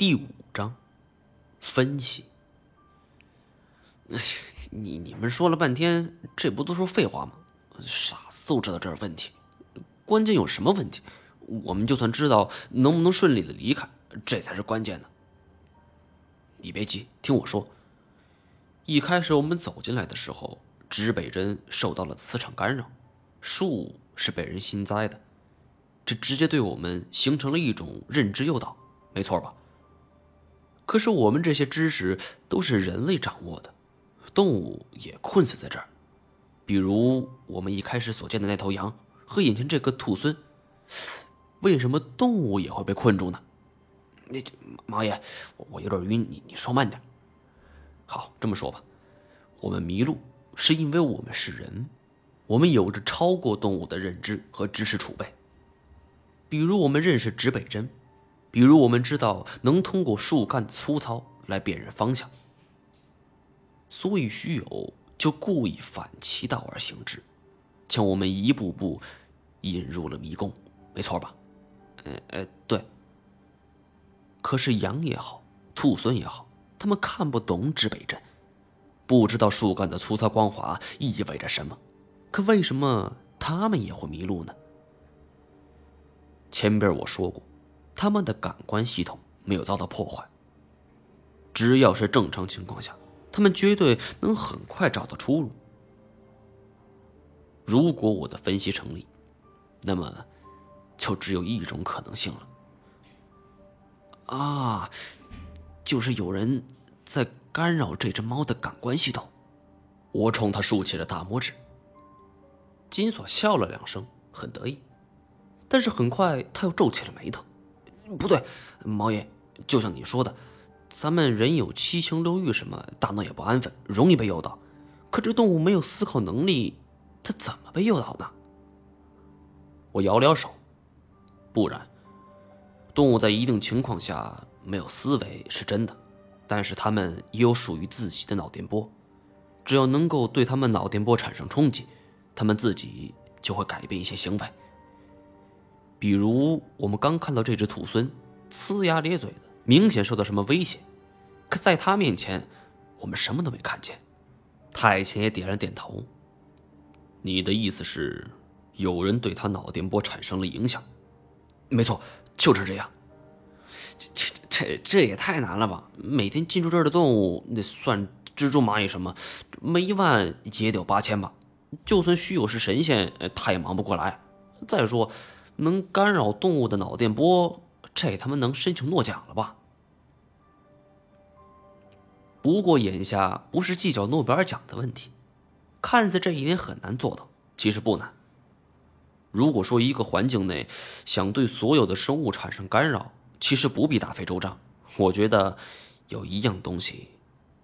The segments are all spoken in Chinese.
第五章，分析。哎，你你们说了半天，这不都是废话吗？傻子都知道这是问题，关键有什么问题？我们就算知道能不能顺利的离开，这才是关键的。你别急，听我说。一开始我们走进来的时候，指北针受到了磁场干扰，树是被人新栽的，这直接对我们形成了一种认知诱导，没错吧？可是我们这些知识都是人类掌握的，动物也困死在这儿。比如我们一开始所见的那头羊和眼前这个兔孙，为什么动物也会被困住呢？那毛爷，我有点晕，你你说慢点。好，这么说吧，我们迷路是因为我们是人，我们有着超过动物的认知和知识储备。比如我们认识指北针。比如，我们知道能通过树干的粗糙来辨认方向，所以徐友就故意反其道而行之，将我们一步步引入了迷宫，没错吧？呃呃，对。可是羊也好，兔孙也好，他们看不懂指北针，不知道树干的粗糙光滑意味着什么，可为什么他们也会迷路呢？前边我说过。他们的感官系统没有遭到破坏。只要是正常情况下，他们绝对能很快找到出路。如果我的分析成立，那么就只有一种可能性了。啊，就是有人在干扰这只猫的感官系统。我冲他竖起了大拇指。金锁笑了两声，很得意，但是很快他又皱起了眉头。不对，毛爷，就像你说的，咱们人有七情六欲，什么大脑也不安分，容易被诱导。可这动物没有思考能力，它怎么被诱导呢？我摇了手，不然，动物在一定情况下没有思维是真的，但是它们也有属于自己的脑电波，只要能够对它们脑电波产生冲击，它们自己就会改变一些行为。比如，我们刚看到这只土孙，呲牙咧嘴的，明显受到什么威胁。可在他面前，我们什么都没看见。太前也点了点头。你的意思是，有人对他脑电波产生了影响？没错，就是这样。这这这也太难了吧？每天进出这儿的动物，那算蜘蛛、蚂蚁什么，没一万也得有八千吧？就算虚有是神仙，他也忙不过来。再说。能干扰动物的脑电波，这他妈能申请诺奖了吧？不过眼下不是计较诺贝尔奖的问题，看似这一点很难做到，其实不难。如果说一个环境内想对所有的生物产生干扰，其实不必大费周章。我觉得有一样东西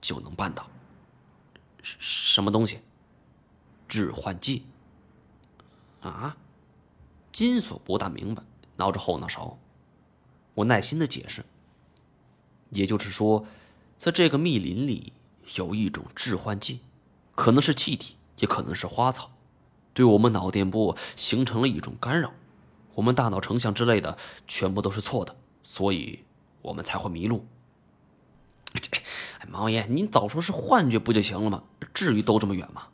就能办到。什么东西？致幻剂。啊？金锁不大明白，挠着后脑勺。我耐心的解释。也就是说，在这个密林里有一种致幻剂，可能是气体，也可能是花草，对我们脑电波形成了一种干扰，我们大脑成像之类的全部都是错的，所以我们才会迷路。哎，毛爷，您早说是幻觉不就行了吗？至于兜这么远吗？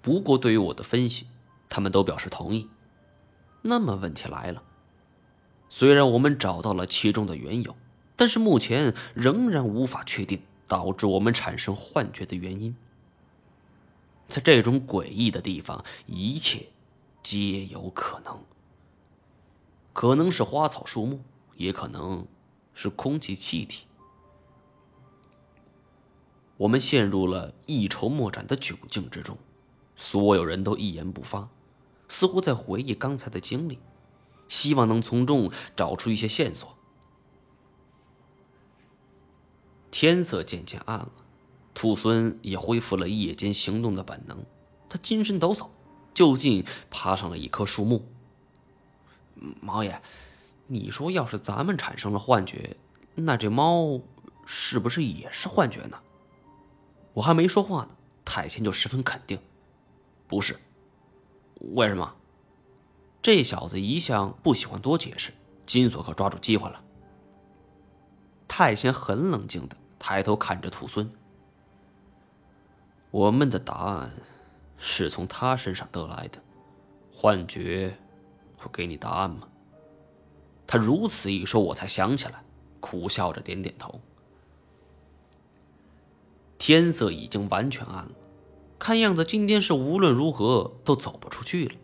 不过对于我的分析。他们都表示同意。那么问题来了，虽然我们找到了其中的缘由，但是目前仍然无法确定导致我们产生幻觉的原因。在这种诡异的地方，一切皆有可能。可能是花草树木，也可能是空气气体。我们陷入了一筹莫展的窘境之中，所有人都一言不发。似乎在回忆刚才的经历，希望能从中找出一些线索。天色渐渐暗了，兔孙也恢复了夜间行动的本能。他精神抖擞，就近爬上了一棵树木。毛爷，你说，要是咱们产生了幻觉，那这猫是不是也是幻觉呢？我还没说话呢，太谦就十分肯定：“不是。”为什么？这小子一向不喜欢多解释，金锁可抓住机会了。太贤很冷静的抬头看着土孙。我们的答案是从他身上得来的，幻觉会给你答案吗？他如此一说，我才想起来，苦笑着点点头。天色已经完全暗了，看样子今天是无论如何都走不出去了。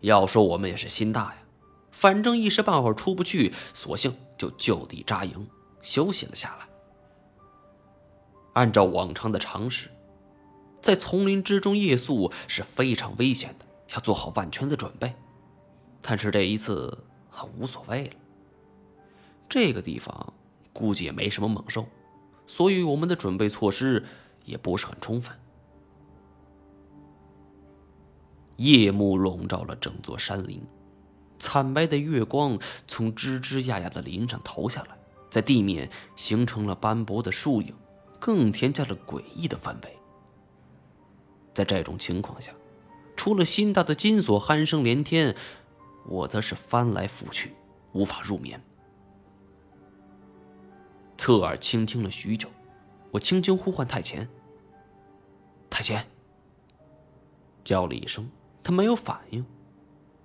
要说我们也是心大呀，反正一时半会儿出不去，索性就就地扎营休息了下来。按照往常的常识，在丛林之中夜宿是非常危险的，要做好万全的准备。但是这一次很无所谓了，这个地方估计也没什么猛兽。所以，我们的准备措施也不是很充分。夜幕笼罩了整座山林，惨白的月光从吱吱呀呀的林上投下来，在地面形成了斑驳的树影，更添加了诡异的氛围。在这种情况下，除了心大的金锁鼾声连天，我则是翻来覆去，无法入眠。侧耳倾听了许久，我轻轻呼唤太前。太前叫了一声，他没有反应。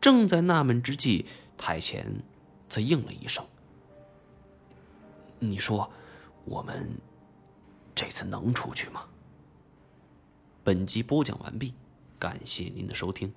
正在纳闷之际，台前则应了一声：“你说，我们这次能出去吗？”本集播讲完毕，感谢您的收听。